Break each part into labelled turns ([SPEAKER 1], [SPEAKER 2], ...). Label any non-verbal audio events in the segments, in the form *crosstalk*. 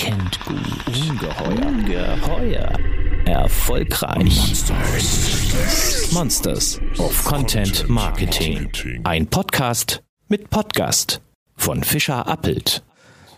[SPEAKER 1] kennt gut. Ungeheuer. Ungeheuer. Erfolgreich. Monsters. Monsters of Content Marketing. Ein Podcast mit Podcast von Fischer Appelt.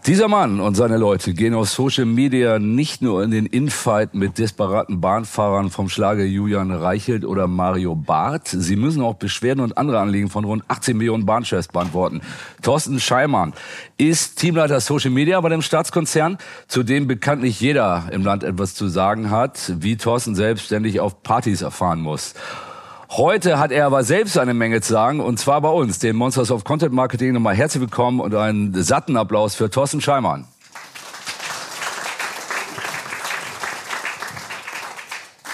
[SPEAKER 2] Dieser Mann und seine Leute gehen auf Social Media nicht nur in den Infight mit desperaten Bahnfahrern vom Schlage Julian Reichelt oder Mario Barth. Sie müssen auch Beschwerden und andere Anliegen von rund 18 Millionen Bahnchefs beantworten. Thorsten Scheimann ist Teamleiter Social Media bei dem Staatskonzern, zu dem bekanntlich jeder im Land etwas zu sagen hat, wie Thorsten selbst ständig auf Partys erfahren muss. Heute hat er aber selbst eine Menge zu sagen, und zwar bei uns, dem Monsters of Content Marketing. Nochmal herzlich willkommen und einen satten Applaus für Thorsten Scheimann.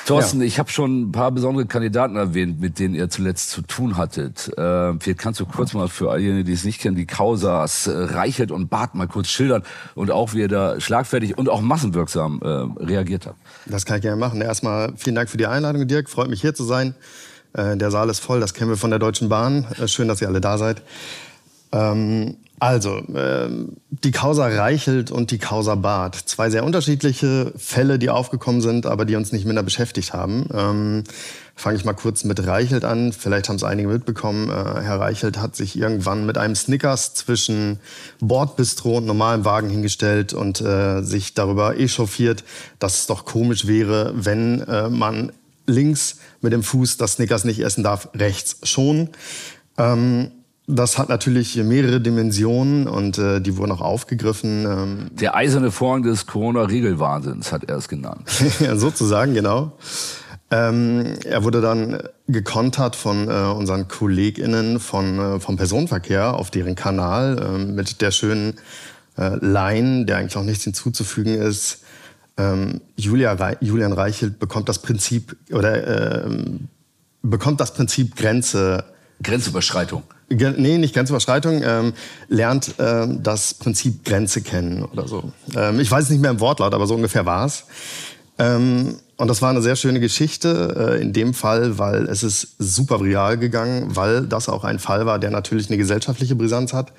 [SPEAKER 2] Thorsten, ja. ich habe schon ein paar besondere Kandidaten erwähnt, mit denen ihr zuletzt zu tun hattet. Äh, vielleicht kannst du kurz mal für all jene, die es nicht kennen, die Kausas äh, Reichelt und Bart mal kurz schildern und auch, wie ihr da schlagfertig und auch massenwirksam äh, reagiert habt.
[SPEAKER 3] Das kann ich gerne machen. Erstmal vielen Dank für die Einladung, Dirk. Freut mich hier zu sein. Äh, der Saal ist voll, das kennen wir von der Deutschen Bahn. Äh, schön, dass ihr alle da seid. Ähm, also, äh, die Causa Reichelt und die Causa Barth. Zwei sehr unterschiedliche Fälle, die aufgekommen sind, aber die uns nicht minder beschäftigt haben. Ähm, Fange ich mal kurz mit Reichelt an. Vielleicht haben es einige mitbekommen. Äh, Herr Reichelt hat sich irgendwann mit einem Snickers zwischen Bordbistro und normalem Wagen hingestellt und äh, sich darüber echauffiert, dass es doch komisch wäre, wenn äh, man links mit dem Fuß das Snickers nicht essen darf, rechts schon. Ähm, das hat natürlich mehrere Dimensionen und äh, die wurden auch aufgegriffen.
[SPEAKER 2] Ähm. Der eiserne Vorhang des Corona-Regelwahnsinns hat er es genannt. *laughs*
[SPEAKER 3] ja, sozusagen, genau. Ähm, er wurde dann gekontert von äh, unseren KollegInnen von, äh, vom Personenverkehr auf deren Kanal äh, mit der schönen äh, Line, der eigentlich auch nichts hinzuzufügen ist ähm, Julia Re Julian Reichelt bekommt das Prinzip oder ähm, bekommt das Prinzip Grenze.
[SPEAKER 2] Grenzüberschreitung.
[SPEAKER 3] Ge nee, nicht Grenzüberschreitung, ähm, lernt ähm, das Prinzip Grenze kennen oder so. Ähm, ich weiß es nicht mehr im Wortlaut, aber so ungefähr war es. Ähm, und das war eine sehr schöne Geschichte äh, in dem Fall, weil es ist super viral gegangen, weil das auch ein Fall war, der natürlich eine gesellschaftliche Brisanz hat.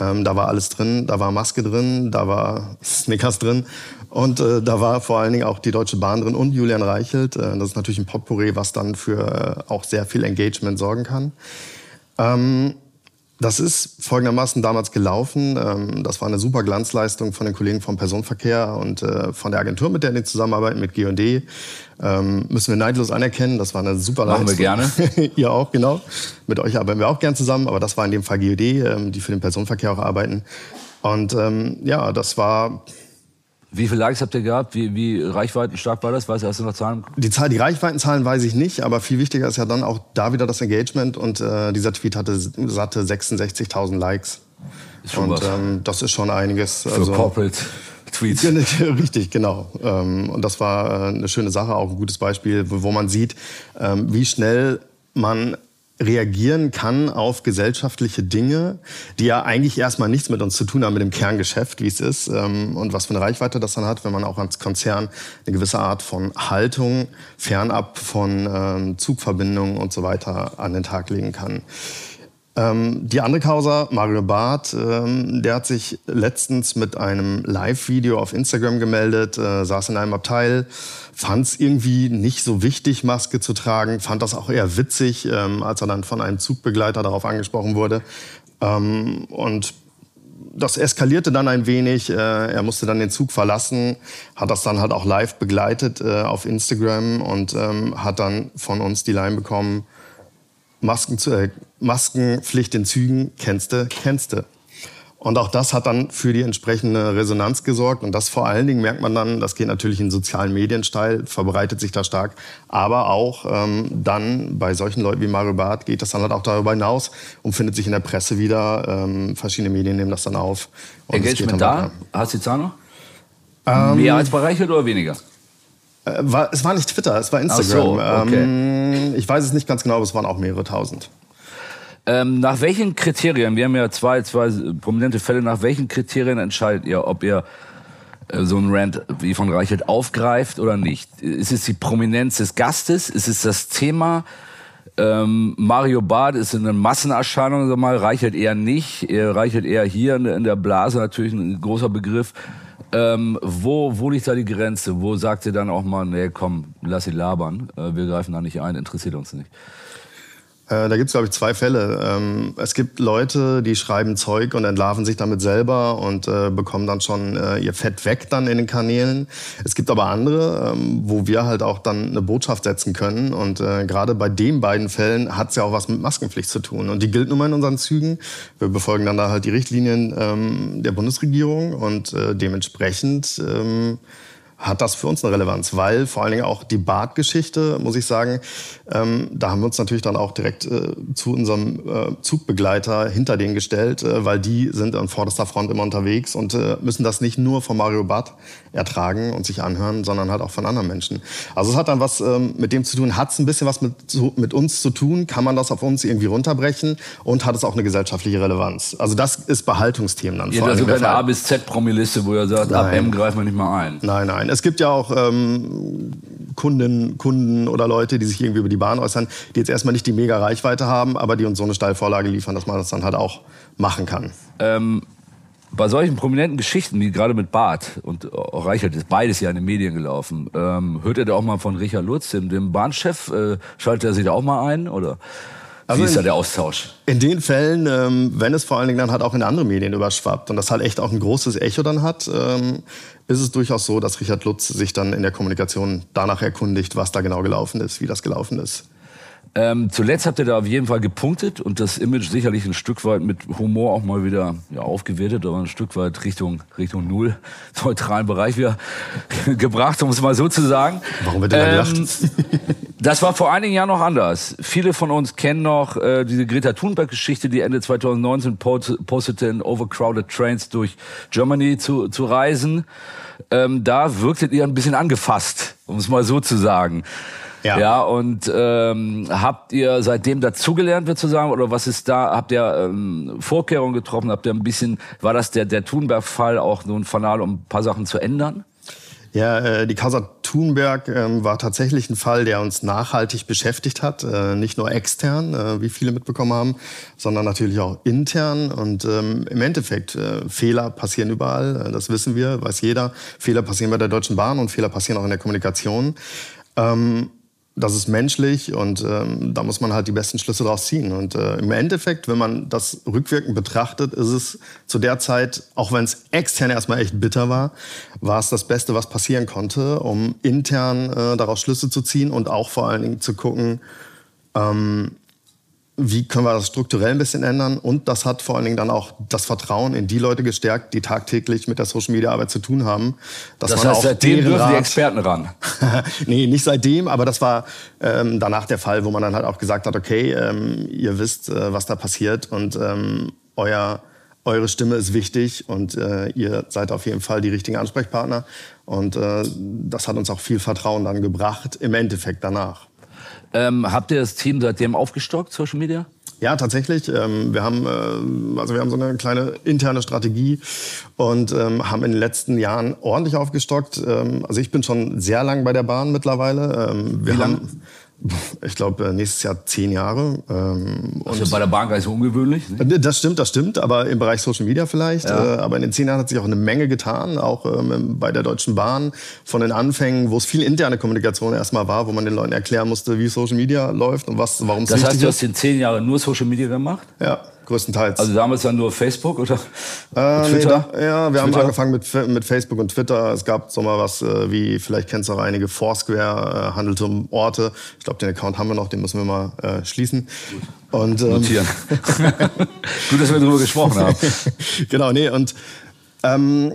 [SPEAKER 3] Ähm, da war alles drin, da war Maske drin, da war Snickers drin und äh, da war vor allen Dingen auch die Deutsche Bahn drin und Julian Reichelt. Äh, das ist natürlich ein Potpourri, was dann für äh, auch sehr viel Engagement sorgen kann. Ähm, das ist folgendermaßen damals gelaufen. Ähm, das war eine super Glanzleistung von den Kollegen vom Personenverkehr und äh, von der Agentur, mit der die zusammenarbeiten, mit G&D. Ähm, müssen wir neidlos anerkennen. Das war eine super
[SPEAKER 2] Machen Leistung. Machen wir
[SPEAKER 3] gerne. *laughs* Ihr auch, genau. Mit euch arbeiten wir auch gern zusammen, aber das war in dem Fall G&D, ähm, die für den Personenverkehr auch arbeiten. Und ja, das war
[SPEAKER 2] wie viele Likes habt ihr gehabt? Wie, wie reichweitenstark war das? Weißt du, hast du noch Zahlen?
[SPEAKER 3] Die, Zahl, die Reichweitenzahlen weiß ich nicht, aber viel wichtiger ist ja dann auch da wieder das Engagement und äh, dieser Tweet hatte satte 66.000 Likes. Ist schon und was. Ähm, das ist schon einiges.
[SPEAKER 2] Für also, Corporate. Tweets. *laughs*
[SPEAKER 3] Richtig, genau. Ähm, und das war äh, eine schöne Sache, auch ein gutes Beispiel, wo man sieht, ähm, wie schnell man reagieren kann auf gesellschaftliche Dinge, die ja eigentlich erstmal nichts mit uns zu tun haben, mit dem Kerngeschäft, wie es ist ähm, und was für eine Reichweite das dann hat, wenn man auch als Konzern eine gewisse Art von Haltung fernab von ähm, Zugverbindungen und so weiter an den Tag legen kann. Ähm, die andere Causa, Mario Barth, ähm, der hat sich letztens mit einem Live-Video auf Instagram gemeldet, äh, saß in einem Abteil, fand es irgendwie nicht so wichtig, Maske zu tragen, fand das auch eher witzig, ähm, als er dann von einem Zugbegleiter darauf angesprochen wurde. Ähm, und das eskalierte dann ein wenig. Äh, er musste dann den Zug verlassen, hat das dann halt auch live begleitet äh, auf Instagram und ähm, hat dann von uns die Line bekommen, Masken zu, äh, Maskenpflicht in Zügen, kennste, kennste. Und auch das hat dann für die entsprechende Resonanz gesorgt. Und das vor allen Dingen merkt man dann, das geht natürlich in sozialen Medien steil, verbreitet sich da stark. Aber auch ähm, dann bei solchen Leuten wie Mario Barth geht das dann halt auch darüber hinaus und findet sich in der Presse wieder. Ähm, verschiedene Medien nehmen das dann auf.
[SPEAKER 2] Engagement da? Hast du die Zahl noch? Ähm, Mehr als bereichert oder weniger?
[SPEAKER 3] Äh, war, es war nicht Twitter, es war Instagram.
[SPEAKER 2] So, okay. Ähm,
[SPEAKER 3] ich weiß es nicht ganz genau, aber es waren auch mehrere tausend.
[SPEAKER 2] Ähm, nach welchen Kriterien, wir haben ja zwei, zwei prominente Fälle, nach welchen Kriterien entscheidet ihr, ob ihr äh, so ein Rant wie von Reichelt aufgreift oder nicht? Ist es die Prominenz des Gastes? Ist es das Thema? Ähm, Mario Barth ist eine Massenerscheinung, sag mal, Reichelt eher nicht. Er reichelt eher hier in der Blase, natürlich ein großer Begriff. Ähm, wo, wo liegt da die Grenze? Wo sagt ihr dann auch mal, nee, komm, lass sie labern, äh, wir greifen da nicht ein, interessiert uns nicht?
[SPEAKER 3] Äh, da gibt es, glaube ich, zwei Fälle. Ähm, es gibt Leute, die schreiben Zeug und entlarven sich damit selber und äh, bekommen dann schon äh, ihr Fett weg dann in den Kanälen. Es gibt aber andere, ähm, wo wir halt auch dann eine Botschaft setzen können. Und gerade bei den beiden Fällen hat es ja auch was mit Maskenpflicht zu tun. Und die gilt nun mal in unseren Zügen. Wir befolgen dann da halt die Richtlinien ähm, der Bundesregierung und dementsprechend hat das für uns eine Relevanz, weil vor allen Dingen auch die Badgeschichte, muss ich sagen, ähm, da haben wir uns natürlich dann auch direkt äh, zu unserem äh, Zugbegleiter hinter denen gestellt, äh, weil die sind an vorderster Front immer unterwegs und äh, müssen das nicht nur von Mario Barth ertragen und sich anhören, sondern halt auch von anderen Menschen. Also es hat dann was ähm, mit dem zu tun, hat es ein bisschen was mit, mit uns zu tun, kann man das auf uns irgendwie runterbrechen und hat es auch eine gesellschaftliche Relevanz. Also das ist Behaltungsthemen dann.
[SPEAKER 2] Habt also keine A bis Z Promiliste, wo ihr sagt,
[SPEAKER 3] Nein.
[SPEAKER 2] ab M greifen wir nicht mal ein.
[SPEAKER 3] Nein, nein. Es gibt ja auch ähm, Kunden, Kunden oder Leute, die sich irgendwie über die Bahn äußern, die jetzt erstmal nicht die mega Reichweite haben, aber die uns so eine Steilvorlage liefern, dass man das dann halt auch machen kann.
[SPEAKER 2] Ähm, bei solchen prominenten Geschichten, wie gerade mit Bart und Reichert, ist beides ja in den Medien gelaufen. Ähm, hört ihr da auch mal von Richard Lutz, dem, dem Bahnchef? Äh, schaltet er sich da auch mal ein? Oder? Also Wie ist da der Austausch?
[SPEAKER 3] In den Fällen, ähm, wenn es vor allen Dingen dann halt auch in andere Medien überschwappt und das halt echt auch ein großes Echo dann hat, ähm, ist es durchaus so, dass Richard Lutz sich dann in der Kommunikation danach erkundigt, was da genau gelaufen ist, wie das gelaufen ist.
[SPEAKER 2] Ähm, zuletzt habt ihr da auf jeden Fall gepunktet und das Image sicherlich ein Stück weit mit Humor auch mal wieder ja, aufgewertet, aber ein Stück weit Richtung, Richtung Null, *laughs* neutralen Bereich wieder *laughs* gebracht, um es mal so zu sagen.
[SPEAKER 3] Warum wird denn ähm, gelacht?
[SPEAKER 2] Das war vor einigen Jahren noch anders. Viele von uns kennen noch äh, diese Greta Thunberg-Geschichte, die Ende 2019 postete in Overcrowded Trains durch Germany zu, zu reisen. Ähm, da wirktet ihr ein bisschen angefasst, um es mal so zu sagen. Ja. ja und ähm, habt ihr seitdem dazugelernt, wird zu sagen, oder was ist da? Habt ihr ähm, Vorkehrungen getroffen? Habt ihr ein bisschen, war das der, der Thunberg-Fall auch nun fanal, um ein paar Sachen zu ändern?
[SPEAKER 3] Ja, äh, die Causa Thunberg ähm, war tatsächlich ein Fall, der uns nachhaltig beschäftigt hat. Äh, nicht nur extern, äh, wie viele mitbekommen haben, sondern natürlich auch intern. Und ähm, im Endeffekt, Fehler passieren überall, das wissen wir, weiß jeder. Fehler passieren bei der Deutschen Bahn und Fehler passieren auch in der Kommunikation. Ähm, das ist menschlich und ähm, da muss man halt die besten Schlüsse draus ziehen. Und äh, im Endeffekt, wenn man das rückwirkend betrachtet, ist es zu der Zeit, auch wenn es extern erstmal echt bitter war, war es das Beste, was passieren konnte, um intern äh, daraus Schlüsse zu ziehen und auch vor allen Dingen zu gucken, ähm, wie können wir das strukturell ein bisschen ändern? Und das hat vor allen Dingen dann auch das Vertrauen in die Leute gestärkt, die tagtäglich mit der Social Media Arbeit zu tun haben.
[SPEAKER 2] das heißt, auch seitdem dürfen Rat, die Experten ran. *laughs*
[SPEAKER 3] nee, nicht seitdem, aber das war ähm, danach der Fall, wo man dann halt auch gesagt hat, okay, ähm, ihr wisst, äh, was da passiert und ähm, euer eure Stimme ist wichtig und äh, ihr seid auf jeden Fall die richtigen Ansprechpartner. Und äh, das hat uns auch viel Vertrauen dann gebracht, im Endeffekt danach.
[SPEAKER 2] Ähm, habt ihr das Team seitdem aufgestockt, Social Media?
[SPEAKER 3] Ja, tatsächlich. Ähm, wir haben äh, also wir haben so eine kleine interne Strategie und ähm, haben in den letzten Jahren ordentlich aufgestockt. Ähm, also ich bin schon sehr lang bei der Bahn mittlerweile. Ähm, wir Wie lang? Ich glaube, äh, nächstes Jahr zehn Jahre.
[SPEAKER 2] Ähm, das ist bei der Bahn gar nicht so ungewöhnlich. Ne?
[SPEAKER 3] Äh, das stimmt, das stimmt, aber im Bereich Social Media vielleicht. Ja. Äh, aber in den zehn Jahren hat sich auch eine Menge getan, auch ähm, bei der Deutschen Bahn. Von den Anfängen, wo es viel interne Kommunikation erstmal war, wo man den Leuten erklären musste, wie Social Media läuft und was, warum es.
[SPEAKER 2] Das heißt, du hast in zehn Jahren nur Social Media gemacht?
[SPEAKER 3] Ja größtenteils.
[SPEAKER 2] Also damals dann nur Facebook oder
[SPEAKER 3] äh, *laughs* Twitter? Nee, da, ja, wir Twitter? haben angefangen mit, mit Facebook und Twitter. Es gab so mal was äh, wie, vielleicht kennst du auch einige, Foursquare, äh, handelt um Orte. Ich glaube, den Account haben wir noch, den müssen wir mal äh, schließen.
[SPEAKER 2] Gut. Und, ähm, Notieren. *laughs* Gut, dass wir darüber gesprochen haben. *laughs*
[SPEAKER 3] genau, nee, und ähm,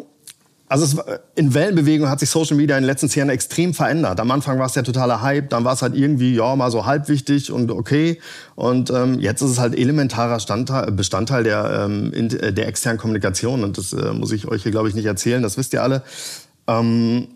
[SPEAKER 3] also es, in Wellenbewegung hat sich Social Media in den letzten Jahren extrem verändert. Am Anfang war es der totale Hype, dann war es halt irgendwie ja mal so halb wichtig und okay. Und ähm, jetzt ist es halt elementarer Standteil, Bestandteil der, ähm, der externen Kommunikation. Und das äh, muss ich euch hier, glaube ich, nicht erzählen, das wisst ihr alle. Ähm,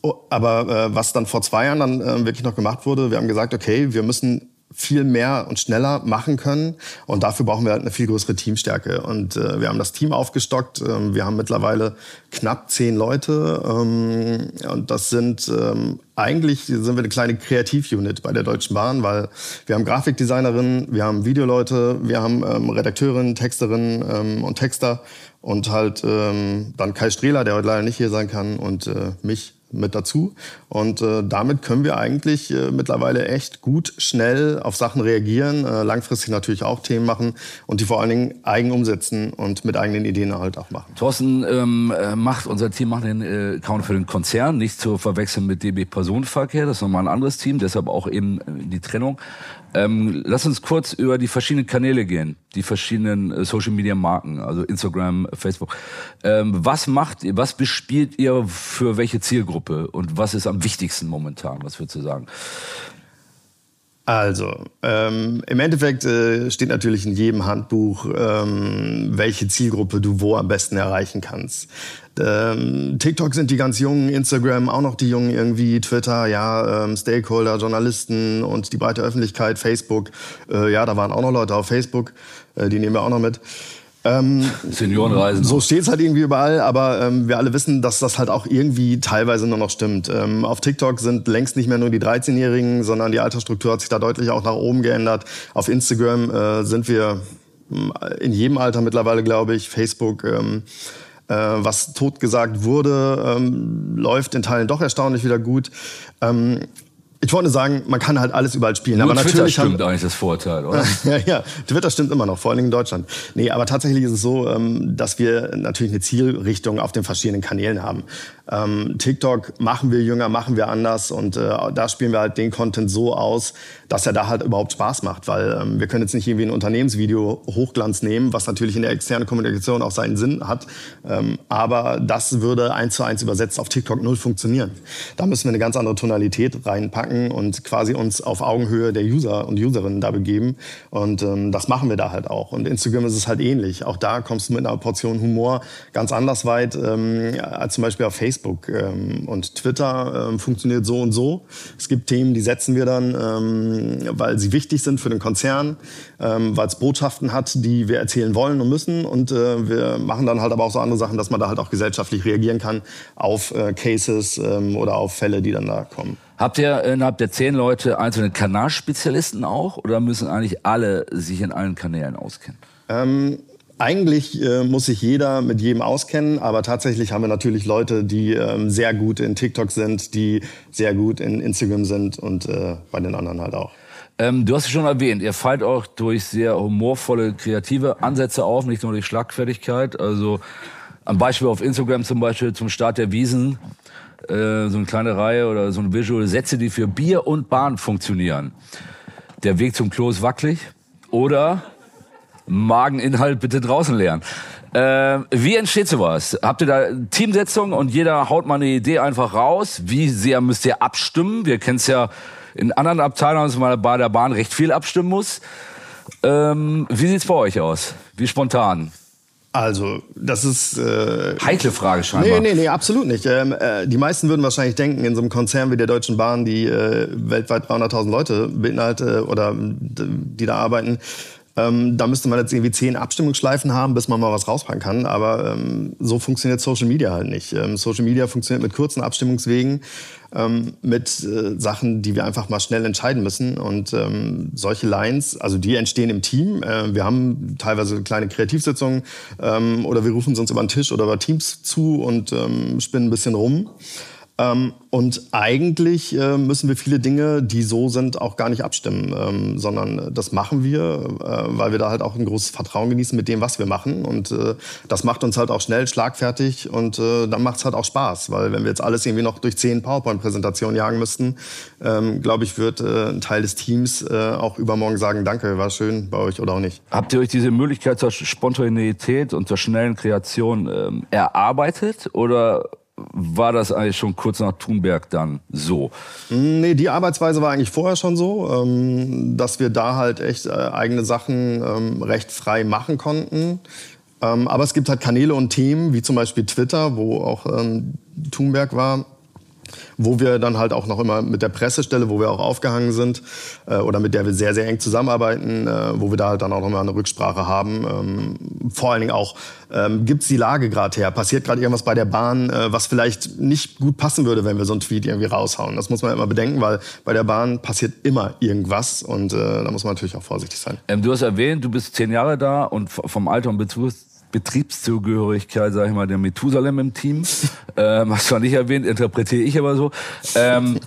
[SPEAKER 3] oh, aber äh, was dann vor zwei Jahren dann äh, wirklich noch gemacht wurde, wir haben gesagt, okay, wir müssen viel mehr und schneller machen können. Und dafür brauchen wir halt eine viel größere Teamstärke. Und äh, wir haben das Team aufgestockt. Ähm, wir haben mittlerweile knapp zehn Leute. Ähm, und das sind ähm, eigentlich sind wir eine kleine Kreativ-Unit bei der Deutschen Bahn, weil wir haben Grafikdesignerinnen, wir haben Videoleute, wir haben ähm, Redakteurinnen, Texterinnen ähm, und Texter und halt ähm, dann Kai Strehler, der heute leider nicht hier sein kann, und äh, mich mit dazu. Und äh, damit können wir eigentlich äh, mittlerweile echt gut, schnell auf Sachen reagieren, äh, langfristig natürlich auch Themen machen und die vor allen Dingen eigen umsetzen und mit eigenen Ideen halt auch machen.
[SPEAKER 2] Thorsten ähm, äh, macht, unser Team macht den äh, Account für den Konzern, nicht zu verwechseln mit DB Personenverkehr, das ist nochmal ein anderes Team, deshalb auch eben äh, die Trennung. Ähm, lass uns kurz über die verschiedenen Kanäle gehen, die verschiedenen äh, Social Media Marken, also Instagram, Facebook. Ähm, was macht ihr, was bespielt ihr für welche Zielgruppe und was ist am wichtigsten momentan? Was würdest du sagen?
[SPEAKER 3] Also, ähm, im Endeffekt äh, steht natürlich in jedem Handbuch, ähm, welche Zielgruppe du wo am besten erreichen kannst. Ähm, TikTok sind die ganz Jungen, Instagram auch noch die Jungen irgendwie, Twitter, ja, ähm, Stakeholder, Journalisten und die breite Öffentlichkeit, Facebook, äh, ja, da waren auch noch Leute auf Facebook, äh, die nehmen wir auch noch mit.
[SPEAKER 2] Ähm, Seniorenreisen.
[SPEAKER 3] So steht es halt irgendwie überall, aber ähm, wir alle wissen, dass das halt auch irgendwie teilweise nur noch stimmt. Ähm, auf TikTok sind längst nicht mehr nur die 13-Jährigen, sondern die Altersstruktur hat sich da deutlich auch nach oben geändert. Auf Instagram äh, sind wir hm, in jedem Alter mittlerweile, glaube ich. Facebook ähm, äh, was totgesagt wurde, ähm, läuft in Teilen doch erstaunlich wieder gut. Ähm, ich wollte sagen, man kann halt alles überall spielen.
[SPEAKER 2] Nur
[SPEAKER 3] aber
[SPEAKER 2] Twitter natürlich stimmt eigentlich das Vorteil, oder? *laughs*
[SPEAKER 3] ja, ja, Twitter stimmt immer noch, vor allem in Deutschland. Nee, aber tatsächlich ist es so, ähm, dass wir natürlich eine Zielrichtung auf den verschiedenen Kanälen haben. Ähm, TikTok machen wir jünger, machen wir anders und äh, da spielen wir halt den Content so aus, dass er da halt überhaupt Spaß macht, weil ähm, wir können jetzt nicht irgendwie ein Unternehmensvideo Hochglanz nehmen, was natürlich in der externen Kommunikation auch seinen Sinn hat, ähm, aber das würde eins zu eins übersetzt auf TikTok null funktionieren. Da müssen wir eine ganz andere Tonalität reinpacken und quasi uns auf Augenhöhe der User und Userinnen da begeben und ähm, das machen wir da halt auch. Und Instagram ist es halt ähnlich. Auch da kommst du mit einer Portion Humor ganz anders weit ähm, als zum Beispiel auf Facebook. Facebook ähm, und Twitter ähm, funktioniert so und so. Es gibt Themen, die setzen wir dann, ähm, weil sie wichtig sind für den Konzern, ähm, weil es Botschaften hat, die wir erzählen wollen und müssen. Und äh, wir machen dann halt aber auch so andere Sachen, dass man da halt auch gesellschaftlich reagieren kann auf äh, Cases ähm, oder auf Fälle, die dann da kommen.
[SPEAKER 2] Habt ihr innerhalb der zehn Leute einzelne Kanalspezialisten auch oder müssen eigentlich alle sich in allen Kanälen auskennen?
[SPEAKER 3] Ähm, eigentlich äh, muss sich jeder mit jedem auskennen, aber tatsächlich haben wir natürlich Leute, die ähm, sehr gut in TikTok sind, die sehr gut in Instagram sind und äh, bei den anderen halt auch.
[SPEAKER 2] Ähm, du hast es schon erwähnt, ihr fallt auch durch sehr humorvolle, kreative Ansätze auf, nicht nur durch Schlagfertigkeit. Also am Beispiel auf Instagram zum Beispiel zum Start der Wiesen, äh, so eine kleine Reihe oder so ein Visual, Sätze, die für Bier und Bahn funktionieren. Der Weg zum Klo ist wackelig. Oder Mageninhalt bitte draußen lernen. Äh, wie entsteht sowas? Habt ihr da Teamsetzung und jeder haut mal eine Idee einfach raus? Wie sehr müsst ihr abstimmen? Wir kennen es ja in anderen Abteilungen, dass man bei der Bahn recht viel abstimmen muss. Ähm, wie sieht's bei euch aus? Wie spontan?
[SPEAKER 3] Also, das ist. Äh,
[SPEAKER 2] Heikle Frage scheinbar.
[SPEAKER 3] Nee, nee, nee, absolut nicht. Ähm, äh, die meisten würden wahrscheinlich denken, in so einem Konzern wie der Deutschen Bahn, die äh, weltweit 300.000 Leute beinhaltet oder die da arbeiten, ähm, da müsste man jetzt irgendwie zehn Abstimmungsschleifen haben, bis man mal was rauspacken kann. Aber ähm, so funktioniert Social Media halt nicht. Ähm, Social Media funktioniert mit kurzen Abstimmungswegen, ähm, mit äh, Sachen, die wir einfach mal schnell entscheiden müssen. Und ähm, solche Lines, also die entstehen im Team. Äh, wir haben teilweise kleine Kreativsitzungen ähm, oder wir rufen uns über den Tisch oder über Teams zu und spinnen ein bisschen rum. Ähm, und eigentlich äh, müssen wir viele Dinge, die so sind, auch gar nicht abstimmen, ähm, sondern das machen wir, äh, weil wir da halt auch ein großes Vertrauen genießen mit dem, was wir machen. Und äh, das macht uns halt auch schnell, schlagfertig und äh, dann macht es halt auch Spaß, weil wenn wir jetzt alles irgendwie noch durch zehn PowerPoint-Präsentationen jagen müssten, ähm, glaube ich, wird äh, ein Teil des Teams äh, auch übermorgen sagen, danke, war schön bei euch oder auch nicht.
[SPEAKER 2] Habt ihr euch diese Möglichkeit zur Spontaneität und zur schnellen Kreation ähm, erarbeitet oder war das eigentlich schon kurz nach Thunberg dann so?
[SPEAKER 3] Nee, die Arbeitsweise war eigentlich vorher schon so, ähm, dass wir da halt echt äh, eigene Sachen ähm, recht frei machen konnten. Ähm, aber es gibt halt Kanäle und Themen, wie zum Beispiel Twitter, wo auch Thunberg war, wo wir dann halt auch noch immer mit der Pressestelle, wo wir auch aufgehangen sind äh, oder mit der wir sehr, sehr eng zusammenarbeiten, äh, wo wir da halt dann auch nochmal eine Rücksprache haben. Ähm, vor allen Dingen auch, ähm, gibt es die Lage gerade her? Passiert gerade irgendwas bei der Bahn, äh, was vielleicht nicht gut passen würde, wenn wir so einen Tweet irgendwie raushauen? Das muss man immer bedenken, weil bei der Bahn passiert immer irgendwas und äh, da muss man natürlich auch vorsichtig sein.
[SPEAKER 2] Ähm, du hast erwähnt, du bist zehn Jahre da und vom Alter und Bezug Betriebszugehörigkeit, sage ich mal, der Methusalem im Team. ähm, hast du nicht erwähnt, interpretiere ich aber so. Ähm,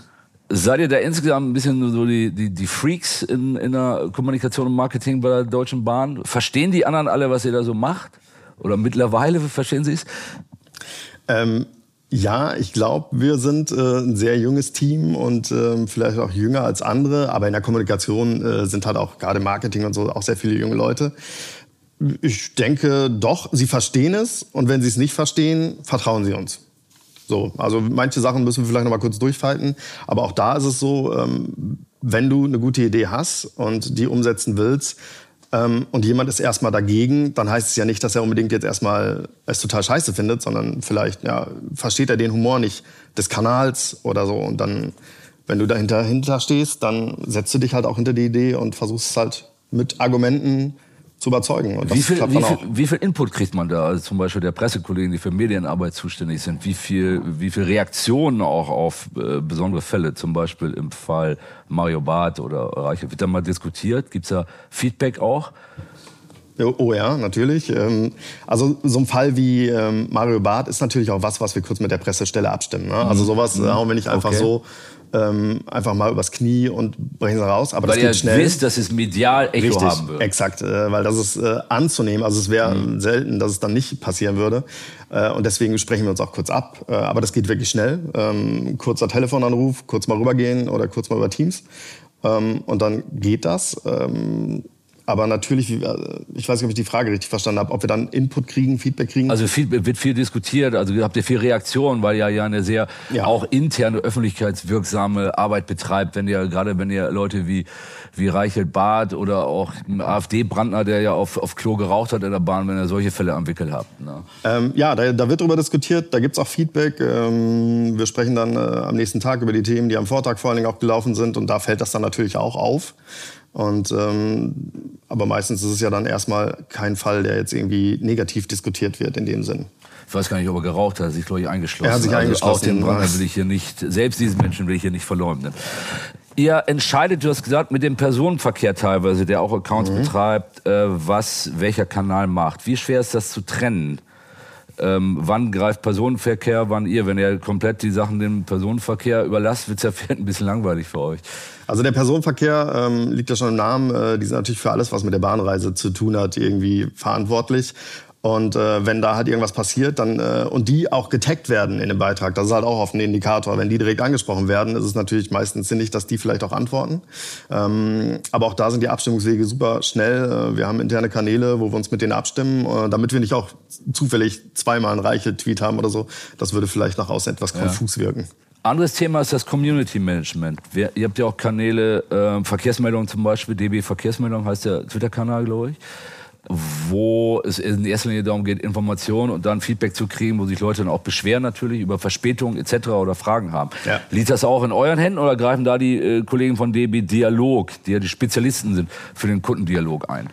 [SPEAKER 2] seid ihr da insgesamt ein bisschen so die, die, die Freaks in, in der Kommunikation und Marketing bei der Deutschen Bahn? Verstehen die anderen alle, was ihr da so macht? Oder mittlerweile verstehen sie es?
[SPEAKER 3] Ähm, ja, ich glaube, wir sind äh, ein sehr junges Team und äh, vielleicht auch jünger als andere, aber in der Kommunikation äh, sind halt auch gerade Marketing und so auch sehr viele junge Leute. Ich denke doch, sie verstehen es. Und wenn sie es nicht verstehen, vertrauen sie uns. So, also manche Sachen müssen wir vielleicht noch mal kurz durchfalten, aber auch da ist es so, ähm, wenn du eine gute Idee hast und die umsetzen willst ähm, und jemand ist erstmal dagegen, dann heißt es ja nicht, dass er unbedingt jetzt erstmal es total scheiße findet, sondern vielleicht ja, versteht er den Humor nicht des Kanals oder so. Und dann, wenn du dahinter hinter stehst, dann setzt du dich halt auch hinter die Idee und versuchst es halt mit Argumenten zu überzeugen.
[SPEAKER 2] Und wie, viel, wie, viel, wie viel Input kriegt man da? Also zum Beispiel der Pressekollegen, die für Medienarbeit zuständig sind. Wie viel, wie viel Reaktionen auch auf äh, besondere Fälle, zum Beispiel im Fall Mario Barth oder Reiche, wird da mal diskutiert? Gibt es da Feedback auch?
[SPEAKER 3] Oh ja, natürlich. Ähm, also so ein Fall wie ähm, Mario Barth ist natürlich auch was, was wir kurz mit der Pressestelle abstimmen. Ne? Also mhm. sowas mhm. hauen wir nicht einfach okay. so ähm, einfach mal übers Knie und brechen sie raus.
[SPEAKER 2] Aber weil das geht schnell. wisst, dass es medial Echo
[SPEAKER 3] Richtig,
[SPEAKER 2] haben würde.
[SPEAKER 3] Exakt, äh, weil das ist äh, anzunehmen. Also es wäre mhm. selten, dass es dann nicht passieren würde. Äh, und deswegen sprechen wir uns auch kurz ab. Äh, aber das geht wirklich schnell. Ähm, kurzer Telefonanruf, kurz mal rübergehen oder kurz mal über Teams. Ähm, und dann geht das. Ähm, aber natürlich, äh, ich weiß nicht, ob ich die Frage richtig verstanden habe, ob wir dann Input kriegen, Feedback kriegen.
[SPEAKER 2] Also viel, wird viel diskutiert, also habt ihr viel Reaktion, weil ihr ja eine sehr ja. auch interne öffentlichkeitswirksame Arbeit betreibt, wenn ihr gerade wenn ihr Leute wie wie Reichelt Barth oder auch AfD-Brandner, der ja auf, auf Klo geraucht hat in der Bahn, wenn ihr solche Fälle entwickelt habt. Ne?
[SPEAKER 3] Ähm, ja, da, da, wird darüber diskutiert, da gibt's auch Feedback. Ähm, wir sprechen dann äh, am nächsten Tag über die Themen, die am Vortag vor allen Dingen auch gelaufen sind und da fällt das dann natürlich auch auf. Und ähm, aber meistens ist es ja dann erstmal kein Fall, der jetzt irgendwie negativ diskutiert wird in dem Sinn.
[SPEAKER 2] Ich weiß gar nicht, ob er geraucht hat, er sich glaube ich eingeschlossen.
[SPEAKER 3] Er hat sich also eingeschlossen. Auch
[SPEAKER 2] den Brand will ich hier nicht, selbst diesen Menschen will ich hier nicht verleumden. Ihr entscheidet, du hast gesagt, mit dem Personenverkehr teilweise, der auch Accounts mhm. betreibt, äh, was welcher Kanal macht. Wie schwer ist das zu trennen? Ähm, wann greift Personenverkehr, wann ihr? Wenn ihr komplett die Sachen dem Personenverkehr überlasst, wird es ja *laughs* vielleicht ein bisschen langweilig für euch.
[SPEAKER 3] Also der Personenverkehr ähm, liegt ja schon im Namen. Äh, die sind natürlich für alles, was mit der Bahnreise zu tun hat, irgendwie verantwortlich. Und äh, wenn da halt irgendwas passiert, dann äh, und die auch getaggt werden in dem Beitrag, das ist halt auch oft ein Indikator. Wenn die direkt angesprochen werden, ist es natürlich meistens sinnig, dass die vielleicht auch antworten. Ähm, aber auch da sind die Abstimmungswege super schnell. Äh, wir haben interne Kanäle, wo wir uns mit denen abstimmen, äh, damit wir nicht auch zufällig zweimal einen reiche Tweet haben oder so. Das würde vielleicht nach außen etwas konfus ja. wirken.
[SPEAKER 2] Anderes Thema ist das Community Management. Wir, ihr habt ja auch Kanäle, äh, Verkehrsmeldungen zum Beispiel, DB Verkehrsmeldung heißt der Twitter-Kanal, glaube ich wo es in erster Linie darum geht, Informationen und dann Feedback zu kriegen, wo sich Leute dann auch beschweren natürlich über Verspätungen etc. oder Fragen haben. Ja. Liegt das auch in euren Händen oder greifen da die äh, Kollegen von DB Dialog, die ja die Spezialisten sind, für den Kundendialog ein?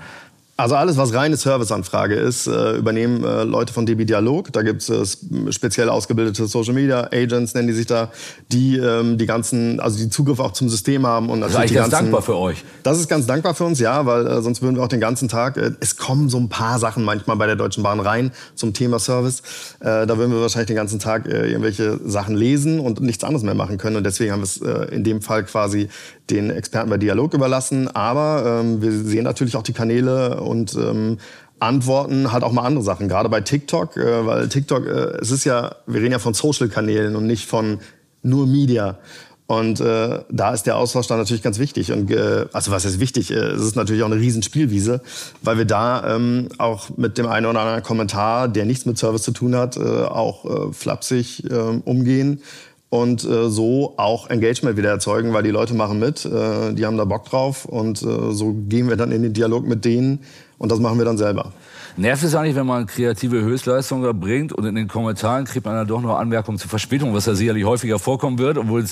[SPEAKER 3] Also alles, was reine Serviceanfrage ist, äh, übernehmen äh, Leute von DB Dialog. Da gibt es speziell ausgebildete Social Media Agents, nennen die sich da, die ähm, die ganzen, also die Zugriff auch zum System haben und
[SPEAKER 2] natürlich das ist die ganzen, dankbar für euch.
[SPEAKER 3] Das ist ganz dankbar für uns, ja, weil äh, sonst würden wir auch den ganzen Tag. Äh, es kommen so ein paar Sachen manchmal bei der Deutschen Bahn rein zum Thema Service. Äh, da würden wir wahrscheinlich den ganzen Tag äh, irgendwelche Sachen lesen und nichts anderes mehr machen können. Und deswegen haben wir es äh, in dem Fall quasi den Experten bei Dialog überlassen. Aber ähm, wir sehen natürlich auch die Kanäle und ähm, antworten halt auch mal andere Sachen. Gerade bei TikTok, äh, weil TikTok, äh, es ist ja, wir reden ja von Social-Kanälen und nicht von nur Media. Und äh, da ist der Austausch dann natürlich ganz wichtig. Und äh, also was ist wichtig? Äh, es ist natürlich auch eine Riesenspielwiese, weil wir da ähm, auch mit dem einen oder anderen Kommentar, der nichts mit Service zu tun hat, äh, auch äh, flapsig äh, umgehen und äh, so auch Engagement wieder erzeugen, weil die Leute machen mit, äh, die haben da Bock drauf und äh, so gehen wir dann in den Dialog mit denen und das machen wir dann selber.
[SPEAKER 2] Nervt es eigentlich, wenn man kreative Höchstleistungen bringt und in den Kommentaren kriegt man dann doch noch Anmerkungen zur Verspätung, was ja sicherlich häufiger vorkommen wird, obwohl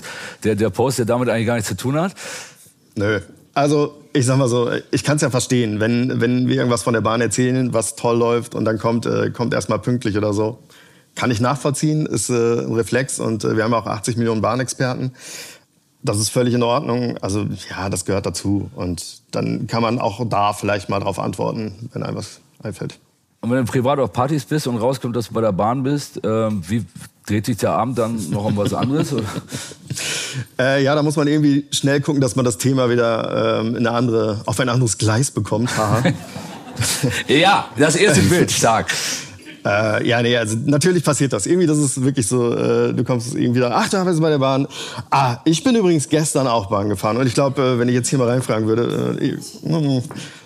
[SPEAKER 2] der, der Post ja damit eigentlich gar nichts zu tun hat?
[SPEAKER 3] Nö. Also ich sag mal so, ich kann es ja verstehen, wenn, wenn wir irgendwas von der Bahn erzählen, was toll läuft und dann kommt, äh, kommt erstmal pünktlich oder so. Kann ich nachvollziehen, ist äh, ein Reflex und äh, wir haben auch 80 Millionen Bahnexperten. Das ist völlig in Ordnung. Also ja, das gehört dazu. Und dann kann man auch da vielleicht mal drauf antworten, wenn einem was einfällt.
[SPEAKER 2] Und wenn du privat auf Partys bist und rauskommt, dass du bei der Bahn bist, äh, wie dreht sich der Abend dann noch um was anderes? *laughs*
[SPEAKER 3] äh, ja, da muss man irgendwie schnell gucken, dass man das Thema wieder ähm, in eine andere, auf ein anderes Gleis bekommt. *laughs*
[SPEAKER 2] ja, das erste *laughs* Bild, stark.
[SPEAKER 3] Äh, ja, nee, also natürlich passiert das. Irgendwie, das ist wirklich so, äh, du kommst irgendwie da, ach, da bist du bei der Bahn. Ah, ich bin übrigens gestern auch Bahn gefahren. Und ich glaube, äh, wenn ich jetzt hier mal reinfragen würde, äh, hm,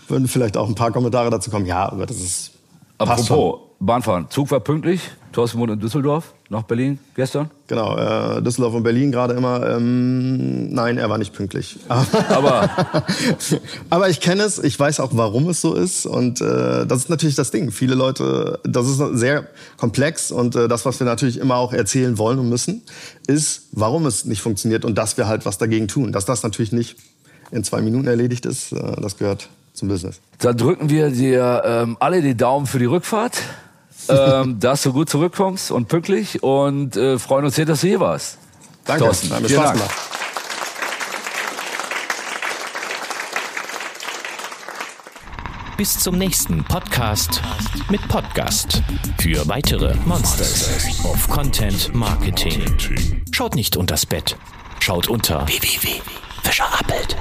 [SPEAKER 3] würden vielleicht auch ein paar Kommentare dazu kommen. Ja, aber das ist.
[SPEAKER 2] Apropos Bahnfahren. Zug war pünktlich. Thorsten wohnt in Düsseldorf, nach Berlin gestern.
[SPEAKER 3] Genau, äh, Düsseldorf und Berlin gerade immer. Ähm, nein, er war nicht pünktlich. *laughs* Aber, *laughs* aber ich kenne es, ich weiß auch, warum es so ist. Und äh, das ist natürlich das Ding. Viele Leute, das ist sehr komplex. Und äh, das, was wir natürlich immer auch erzählen wollen und müssen, ist, warum es nicht funktioniert und dass wir halt was dagegen tun. Dass das natürlich nicht in zwei Minuten erledigt ist, äh, das gehört zum Business.
[SPEAKER 2] Dann drücken wir dir ähm, alle die Daumen für die Rückfahrt ähm, dass du gut zurückkommst und pünktlich und äh, freuen uns sehr, dass du hier warst.
[SPEAKER 3] Danke, Thorsten. Spaß Dank.
[SPEAKER 1] Bis zum nächsten Podcast mit Podcast für weitere Monsters of Content Marketing. Schaut nicht unters Bett, schaut unter www.fischerappelt.